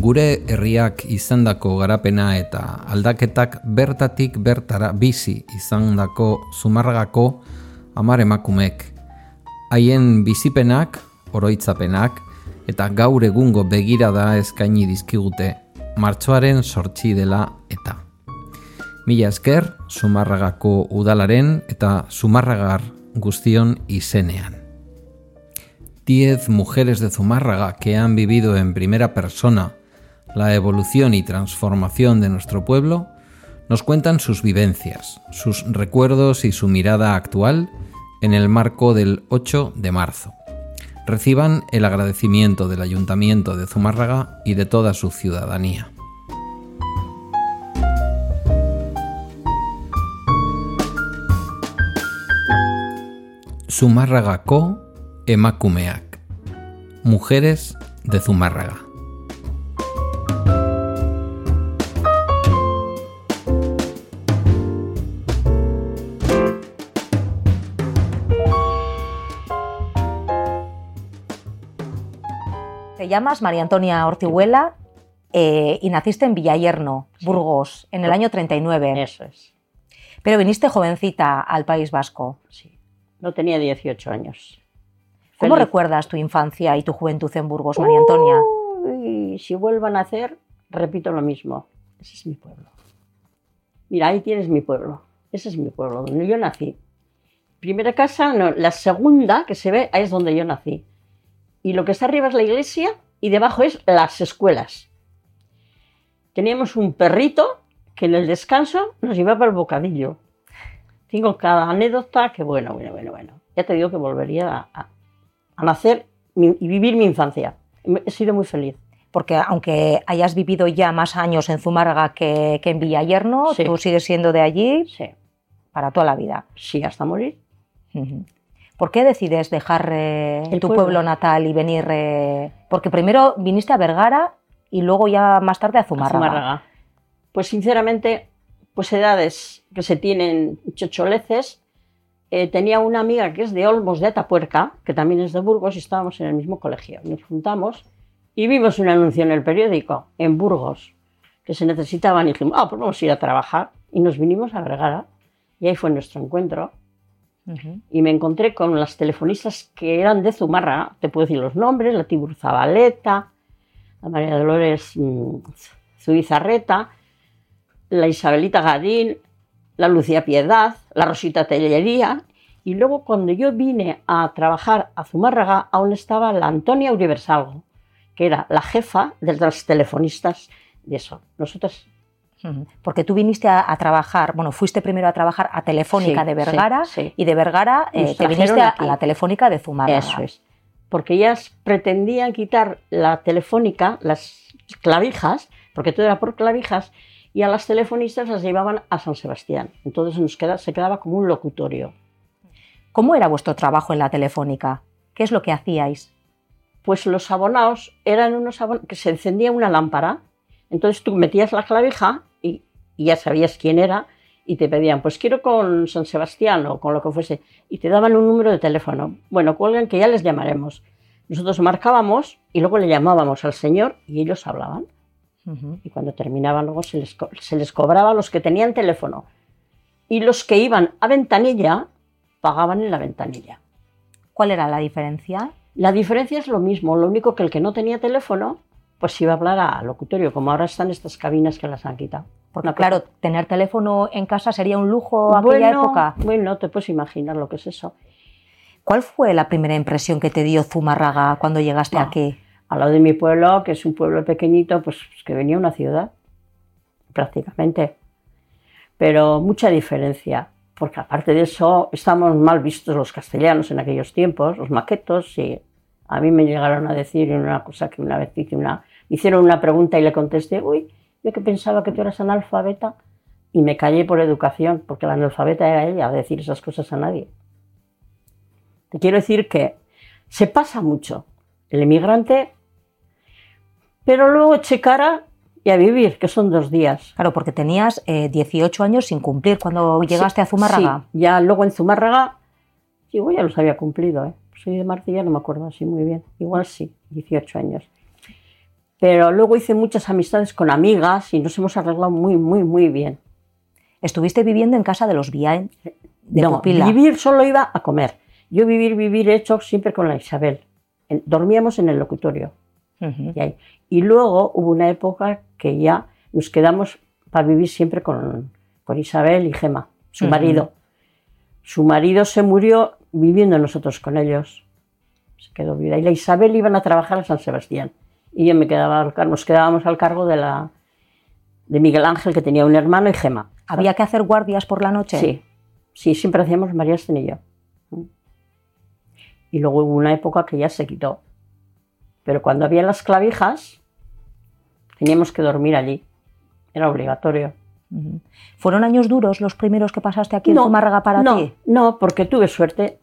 gure herriak izandako garapena eta aldaketak bertatik bertara bizi izandako zumarragako amar emakumek. Haien bizipenak, oroitzapenak eta gaur egungo begirada eskaini dizkigute martxoaren sortzi dela eta. Mila esker, Zumarragako udalaren eta Zumarragar guztion izenean. Diez mujeres de Zumárraga que han vivido en primera persona la evolución y transformación de nuestro pueblo nos cuentan sus vivencias, sus recuerdos y su mirada actual en el marco del 8 de marzo. Reciban el agradecimiento del Ayuntamiento de Zumárraga y de toda su ciudadanía. Zumárragako emakumeak. Mujeres de Zumárraga. Llamas María Antonia Ortihuela eh, y naciste en Villayerno, Burgos, en el año 39. Eso es. Pero viniste jovencita al País Vasco. Sí. No tenía 18 años. ¿Cómo Feliz. recuerdas tu infancia y tu juventud en Burgos, María Antonia? Uy, si vuelvo a nacer, repito lo mismo. Ese es mi pueblo. Mira, ahí tienes mi pueblo. Ese es mi pueblo, donde yo nací. Primera casa, no, la segunda que se ve, ahí es donde yo nací. Y lo que está arriba es la iglesia y debajo es las escuelas. Teníamos un perrito que en el descanso nos llevaba el bocadillo. Tengo cada anécdota que, bueno, bueno, bueno, bueno. Ya te digo que volvería a, a- a nacer mi- y vivir mi infancia. He sido muy feliz. Porque aunque hayas vivido ya más años en Zumárraga que, que en Villayerno, Sí. tú sigues siendo de allí Sí, para toda la vida. sí, hasta morir. Ujú. ¿Por qué decides dejar eh, El tu pueblo. pueblo natal y venir? eh, Porque primero viniste a Vergara y luego ya más tarde a Zumárraga. Zumárraga. Pues sinceramente, pues edades que se tienen chocholeces. Eh, tenía una amiga que es de Olmos de Atapuerca, que también es de Burgos, y estábamos en el mismo colegio. Nos juntamos y vimos un anuncio en el periódico, en Burgos, que se necesitaban y dijimos, ah, pues vamos a ir a trabajar. Y nos vinimos a Vergara, y ahí fue nuestro encuentro. Y me encontré con las telefonistas que eran de Zumarra, te puedo decir los nombres, la Tibur Zabaleta, la María Dolores mm, Zubizarreta, la Isabelita Gadín, la Lucía Piedad, la Rosita Tellería, y luego cuando yo vine a trabajar a Zumárraga, aún estaba la Antonia Universalgo, que era la jefa de las telefonistas de eso. Nosotros. Porque tú viniste a, a trabajar, bueno, fuiste primero a trabajar a Telefónica Sí, de Vergara sí, sí. y de Vergara eh, te viniste a, aquí. a la Telefónica de Zumárraga. Eso es. Porque ellas pretendían quitar la telefónica, las clavijas, porque todo era por clavijas, y a las telefonistas las llevaban a San Sebastián. Entonces nos queda, se quedaba como un locutorio. ¿Cómo era vuestro trabajo en la Telefónica? ¿Qué es lo que hacíais? Pues los abonados eran unos abonados que se encendía una lámpara, entonces tú metías la clavija y, y ya sabías quién era y te pedían, pues quiero con San Sebastián o con lo que fuese, y te daban un número de teléfono. Bueno, cuelgan que ya les llamaremos. Nosotros marcábamos y luego le llamábamos al señor y ellos hablaban. Y cuando terminaban luego se les, se les cobraba a los que tenían teléfono. Y los que iban a ventanilla pagaban en la ventanilla. ¿Cuál era la diferencia? La diferencia es lo mismo, lo único que el que no tenía teléfono, pues iba a hablar a locutorio, como ahora están estas cabinas que las han quitado. Porque claro, tener teléfono en casa sería un lujo aquella bueno, época. Bueno, te puedes imaginar lo que es eso. ¿Cuál fue la primera impresión que te dio Zumárraga cuando llegaste Ah. aquí? Al lado de mi pueblo, que es un pueblo pequeñito, pues que venía una ciudad, prácticamente. Pero mucha diferencia, porque aparte de eso, estamos mal vistos los castellanos en aquellos tiempos, los maquetos, y a mí me llegaron a decir una cosa que una vez hice una, me hicieron una pregunta y le contesté, uy, yo que pensaba que tú eras analfabeta, y me callé por educación, porque la analfabeta era ella, a decir esas cosas a nadie. Te quiero decir que se pasa mucho. El emigrante pero luego eché cara y a vivir, que son dos días. Claro, porque tenías eh, 18 años sin cumplir cuando llegaste Sí, a Zumárraga. Sí, ya luego en Zumárraga, digo, ya los había cumplido, ¿eh? Soy de Martilla, no me acuerdo así muy bien. Igual sí, 18 años. Pero luego hice muchas amistades con amigas y nos hemos arreglado muy, muy, muy bien. ¿Estuviste viviendo en casa de los Biain? De no, pupila? vivir solo iba a comer. Yo vivir, vivir hecho siempre con la Isabel. Dormíamos en el locutorio. Ujú. Y, ahí. Y luego hubo una época que ya nos quedamos para vivir siempre con, con Isabel y Gema, su Ujú. marido. Su marido se murió viviendo nosotros con ellos. Se quedó viuda. Y la Isabel iban a trabajar a San Sebastián. Y yo me quedaba, al nos quedábamos al cargo de, la, de Miguel Ángel, que tenía un hermano, y Gema. ¿Había que hacer guardias por la noche? Sí, sí, siempre hacíamos María Estén y yo. Y luego hubo una época que ya se quitó. Pero cuando había las clavijas, teníamos que dormir allí. Era obligatorio. ¿Fueron años duros los primeros que pasaste aquí en Zumárraga para no, ti? No, porque tuve suerte.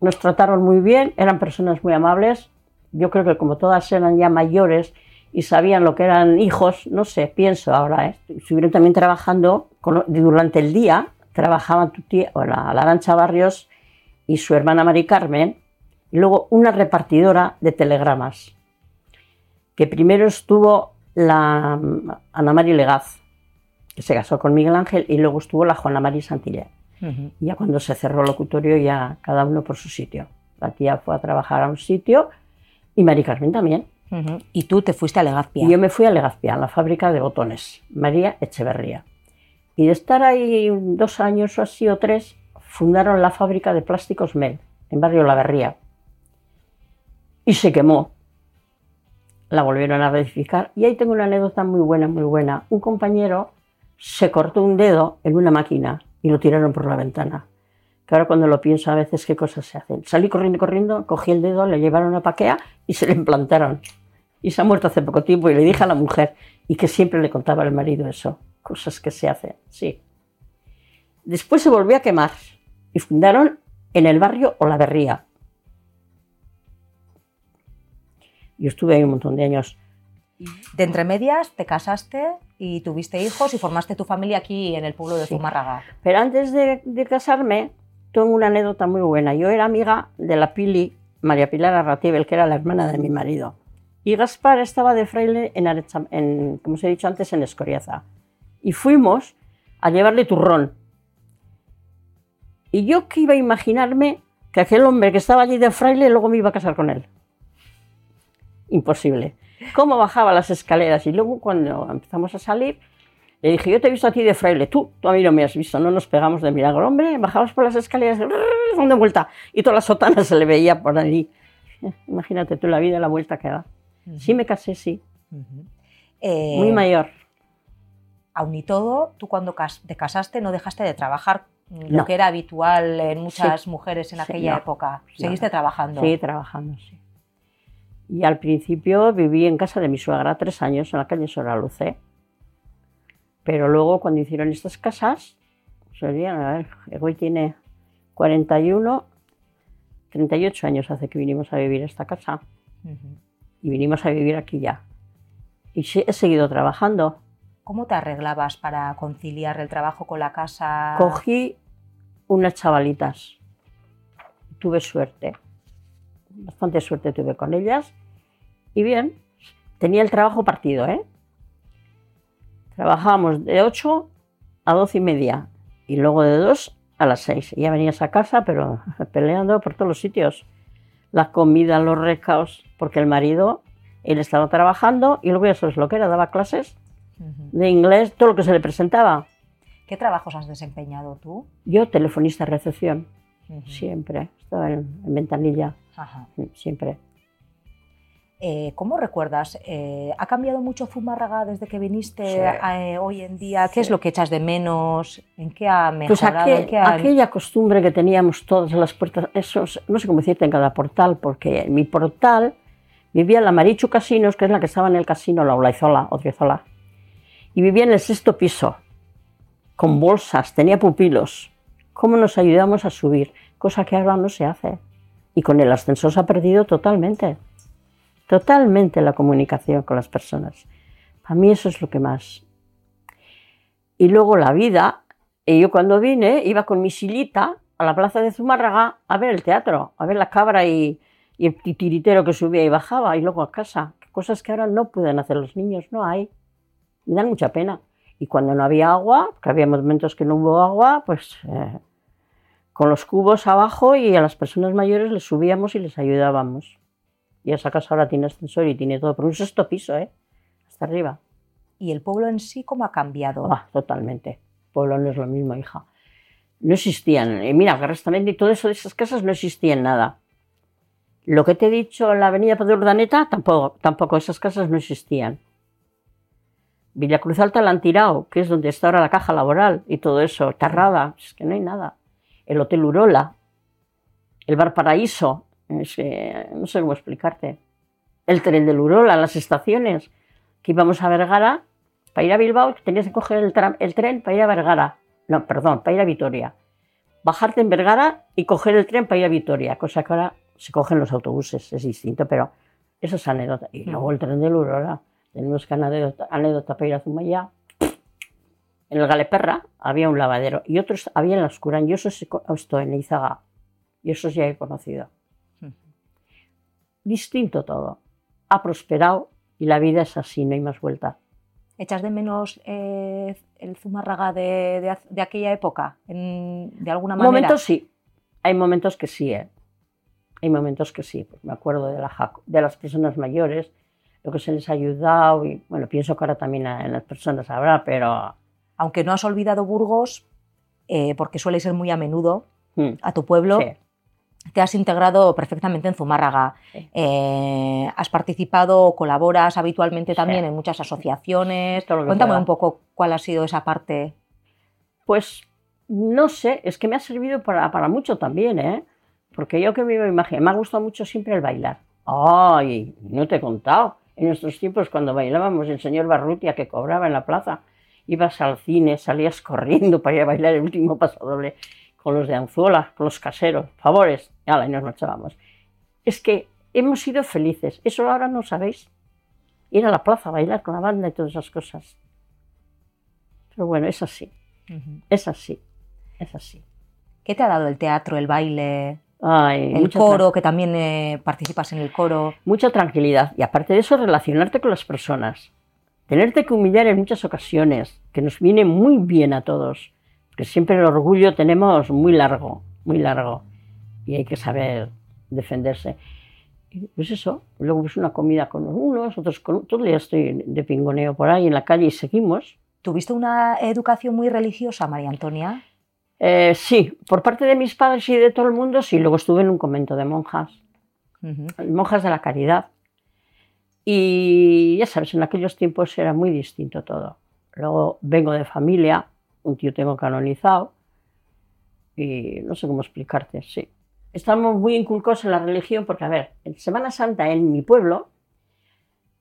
Nos trataron muy bien, eran personas muy amables. Yo creo que como todas eran ya mayores y sabían lo que eran hijos, no sé, pienso ahora, ¿eh? estuvieron también trabajando con- durante el día, trabajaban tu tía, o la, la Arancha Barrios y su hermana Mari Carmen, y luego una repartidora de telegramas, que primero estuvo la Ana Mari Legaz, que se casó con Miguel Ángel, y luego estuvo la Juana Mari Santillé. Ujú. Y ya cuando se cerró el locutorio, ya cada uno por su sitio. La tía fue a trabajar a un sitio y Mari Carmen también. Y tú te fuiste a Legazpia. Y yo me fui a Legazpia, a la fábrica de botones, María Echeverría. Y de estar ahí dos años o así o tres, fundaron la fábrica de plásticos Mel, en barrio La Berría. Y se quemó. La volvieron a reedificar. Y ahí tengo una anécdota muy buena, muy buena. Un compañero se cortó un dedo en una máquina y lo tiraron por la ventana. Que ahora cuando lo pienso a veces qué cosas se hacen. Salí corriendo, corriendo, cogí el dedo, le llevaron a paquea y se le implantaron. Y se ha muerto hace poco tiempo y le dije a la mujer y que siempre le contaba al marido eso, cosas que se hacen, sí. Después se volvió a quemar y fundaron en el barrio Olaverría. Yo estuve ahí un montón de años. De entre medias te casaste y tuviste hijos y formaste tu familia aquí en el pueblo de Sí. Zumárraga. Pero antes de, de casarme, tengo una anécdota muy buena. Yo era amiga de la Pili, María Pilar Arratibel, que era la hermana de mi marido. Y Gaspar estaba de fraile en, Arecha- en como os he dicho antes, en Escoriaza. Y fuimos a llevarle turrón. Y yo que iba a imaginarme que aquel hombre que estaba allí de fraile luego me iba a casar con él. Imposible. Cómo bajaba las escaleras y luego cuando empezamos a salir, le dije, yo te he visto a ti de fraile, tú, tú a mí no me has visto, no nos pegamos de milagro. Hombre, bajabas por las escaleras, de vuelta, y toda la sotana se le veía por allí. Imagínate tú la vida, la vuelta que da. Sí me casé, sí, Eh, muy mayor. Aun y todo, tú cuando cas- te casaste no dejaste de trabajar, mm, lo No. que era habitual en muchas mujeres en Sí, aquella no. época. Seguiste no. trabajando. Sí, trabajando, sí. Y al principio viví en casa de mi suegra tres años en la calle Soraluce. Pero luego cuando hicieron estas casas, serían, a ver, hoy tiene 41, 38 años hace que vinimos a vivir a esta casa. Ujú. Y vinimos a vivir aquí ya. Y he seguido trabajando. ¿Cómo te arreglabas para conciliar el trabajo con la casa? Cogí unas chavalitas. Tuve suerte. Bastante suerte tuve con ellas. Y bien, tenía el trabajo partido, ¿eh? Trabajábamos de 8 a 12 y media. Y luego de 2 a las 6. Y ya venías a casa, pero peleando por todos los sitios. La comida, los recaos, porque el marido, él estaba trabajando y luego ya sabes lo que era, daba clases de inglés, todo lo que se le presentaba. ¿Qué trabajos has desempeñado tú? Yo, telefonista de recepción, Ujú. siempre. Estaba en, en ventanilla, Ajá. siempre. Eh, ¿Cómo recuerdas? Eh, ¿Ha cambiado mucho Zumárraga desde que viniste Sí. eh, hoy en día? ¿Qué es Sí. lo que echas de menos? ¿En qué ha Pues mejorado? aquel- ¿En qué ha- aquella costumbre que teníamos todas las puertas, eso, es- no sé cómo decirte en cada portal, porque en mi portal vivía la Marichu Casinos, que es la que estaba en el casino, la Olaizola, Odriozola, y vivía en el sexto piso, con bolsas, tenía pupilos. ¿Cómo nos ayudamos a subir? Cosa que ahora no se hace. Y con el ascensor se ha perdido totalmente. Totalmente la comunicación con las personas. Para mí eso es lo que más. Y luego la vida. Y yo cuando vine iba con mi sillita a la plaza de Zumárraga a ver el teatro, a ver la cabra y, y el titiritero que subía y bajaba, y luego a casa. cosas que ahora no pueden hacer los niños, no hay. Me dan mucha pena. Y cuando no había agua, que había momentos que no hubo agua, pues eh, con los cubos abajo y a las personas mayores les subíamos y les ayudábamos. Y esa casa ahora tiene ascensor y tiene todo, por un sexto piso, ¿eh? Hasta arriba. ¿Y el pueblo en sí cómo ha cambiado? Ah, totalmente. El pueblo no es lo mismo, hija. No existían. Y mira, también y todo eso de esas casas no existían nada. Lo que te he dicho en la avenida de Urdaneta, tampoco, tampoco esas casas no existían. Villa Cruz Alta la han tirado, que es donde está ahora la caja laboral y todo eso, Tarrada, es que no hay nada. El Hotel Urola, el Bar Paraíso, no sé cómo explicarte. El tren del Urola, las estaciones, que íbamos a Vergara, para ir a Bilbao tenías que coger el, el tren para ir a Vergara. No, perdón, para ir a Vitoria. Bajarte en Vergara y coger el tren para ir a Vitoria, cosa que ahora se cogen los autobuses, es distinto, pero eso es anécdota. Y luego el tren del Urola tenemos que anécdota, anécdota para ir a Zumaya. En el Galeperra había un lavadero y otros había en la oscura. Yo eso estoy en Izaga y eso ya he conocido. Distinto todo. Ha prosperado y la vida es así, no hay más vuelta. ¿Echas de menos eh, el Zumárraga de, de, aquella época? ¿De alguna manera? Momentos sí. Hay momentos que sí, ¿eh? Hay momentos que sí. Pues me acuerdo de, la, de las personas mayores lo que se les ha ayudado y bueno, pienso que ahora también en las personas habrá, pero... Aunque no has olvidado Burgos, eh, porque suele ser muy a menudo hmm. a tu pueblo, te has integrado perfectamente en Zumárraga. Eh, has participado colaboras habitualmente también en muchas asociaciones. Cuéntame un poco cuál ha sido esa parte. Pues no sé, es que me ha servido para, para mucho también, ¿eh? Porque yo que me imagino, me ha gustado mucho siempre el bailar. Ay, no te he contado en nuestros tiempos, cuando bailábamos, el señor Barrutia que cobraba en la plaza, ibas al cine, salías corriendo para ir a bailar el último paso doble con los de Anzuola, con los caseros, favores, y nos marchábamos. Es que hemos sido felices, eso ahora no sabéis. Ir a la plaza a bailar con la banda y todas esas cosas. Pero bueno, es así, es así, es así. ¿Qué te ha dado el teatro, el baile, el coro, que también eh, participas en el coro. Mucha tranquilidad. Y aparte de eso, relacionarte con las personas. Tenerte que humillar en muchas ocasiones, que nos viene muy bien a todos. Porque siempre el orgullo tenemos muy largo, muy largo. Y hay que saber defenderse. pues eso, luego pues una comida con unos, otros con otros. Ya estoy de pingoneo por ahí en la calle y seguimos. ¿Tuviste una educación muy religiosa, María Antonia? Eh, sí, por parte de mis padres y de todo el mundo, sí. Luego estuve en un convento de monjas, monjas de la caridad. Y ya sabes, en aquellos tiempos era muy distinto todo. Luego vengo de familia, un tío tengo canonizado y no sé cómo explicarte, sí. Estamos muy inculcados en la religión porque, a ver, en Semana Santa en mi pueblo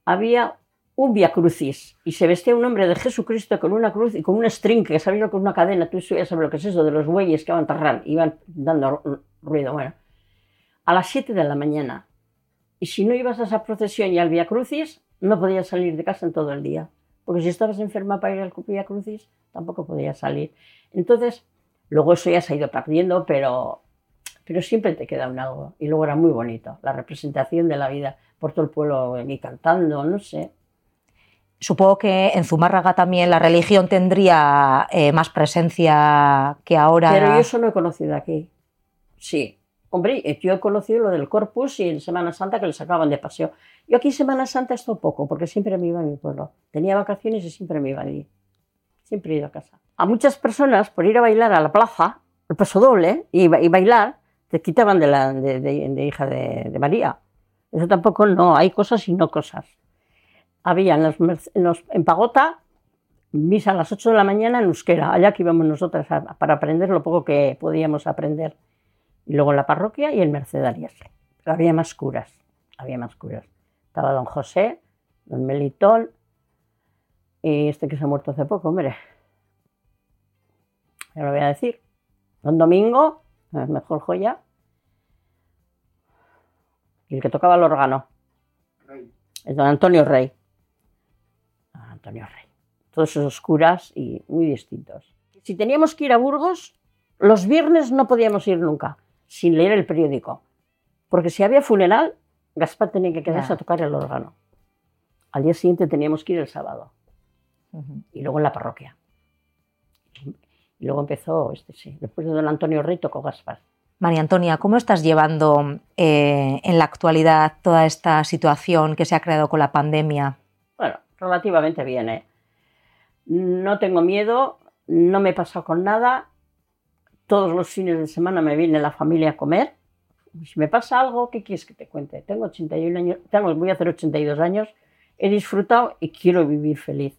había un Via Crucis y se vestía un hombre de Jesucristo con una cruz y con un string que sabía con una cadena, tú ya sabes lo que es eso, de los bueyes que iban tarrar, iban dando ruido, bueno, a las 7 de la mañana. Y si no ibas a esa procesión y al Via Crucis, no podías salir de casa en todo el día, porque si estabas enferma para ir al Via Crucis, tampoco podías salir. Entonces, luego eso ya se ha ido perdiendo, pero, pero siempre te queda un algo. Y luego era muy bonito, la representación de la vida por todo el pueblo y cantando, no sé. Supongo que en Zumárraga también la religión tendría eh, más presencia que ahora. Pero yo eso no he conocido aquí. Sí. Hombre, eh, yo he conocido lo del Corpus y en Semana Santa que les sacaban de paseo. Yo aquí en Semana Santa esto poco, porque siempre me iba a mi pueblo. Tenía vacaciones y siempre me iba allí. Siempre he ido a casa. A muchas personas, por ir a bailar a la plaza, el paso doble, y, bailar, te quitaban de, la, de, hija de, de María. Eso tampoco no, hay cosas y no cosas había en, Pagota misa a las 8 de la mañana en euskera, allá que íbamos nosotras para aprender lo poco que podíamos aprender. Y luego en la parroquia y en Mercedarias. Pero había más curas, había más curas. Estaba don José, don Melitón y este que se ha muerto hace poco, hombre. Ya lo voy a decir. Don Domingo, mejor joya. Y el que tocaba el órgano. Es don Antonio Rey. Antonio Rey. Todos esos curas y muy distintos. Si teníamos que ir a Burgos, los viernes no podíamos ir nunca sin leer el periódico. Porque si había funeral, Gaspar tenía que quedarse a tocar el órgano. Al día siguiente teníamos que ir el sábado. Y luego en la parroquia. Y luego empezó, este sí, después de don Antonio Rey tocó Gaspar. María Antonia, ¿cómo estás llevando eh, en la actualidad toda esta situación que se ha creado con la pandemia? Bueno, relativamente bien. ¿eh? No tengo miedo, no me he pasado con nada. Todos los fines de semana me viene la familia a comer. Si me pasa algo, ¿qué quieres que te cuente? Tengo 81 años, tengo, voy a hacer 82 años, he disfrutado y quiero vivir feliz.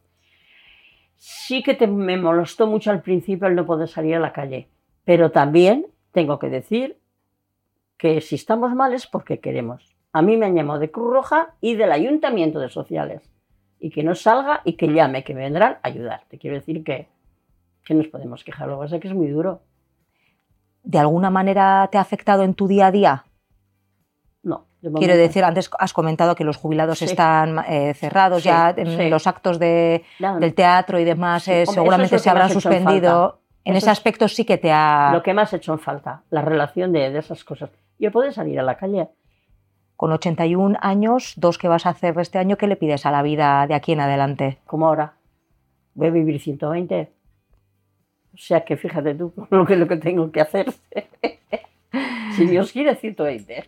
Sí que me molestó mucho al principio el no poder salir a la calle, pero también tengo que decir que si estamos mal es porque queremos. A mí me han llamado de Cruz Roja y del Ayuntamiento de Sociales. Y que no salga y que llame, que me vendrán a ayudar. Te quiero decir que, que nos podemos quejar. Lo que pasa es que es muy duro. ¿De alguna manera te ha afectado en tu día a día? No. Quiero decir, antes has comentado que los jubilados están eh, cerrados ya, los actos de, del teatro y demás eh, seguramente se habrán suspendido. En ese aspecto sí que te ha... Lo que más hecho en falta, la relación de, de esas cosas. Yo puedo salir a la calle. Con 81 años, dos que vas a hacer este año, ¿qué le pides a la vida de aquí en adelante? Como ahora. Voy a vivir 120. O sea que fíjate tú lo que, lo que tengo que hacer. si Dios quiere, 120.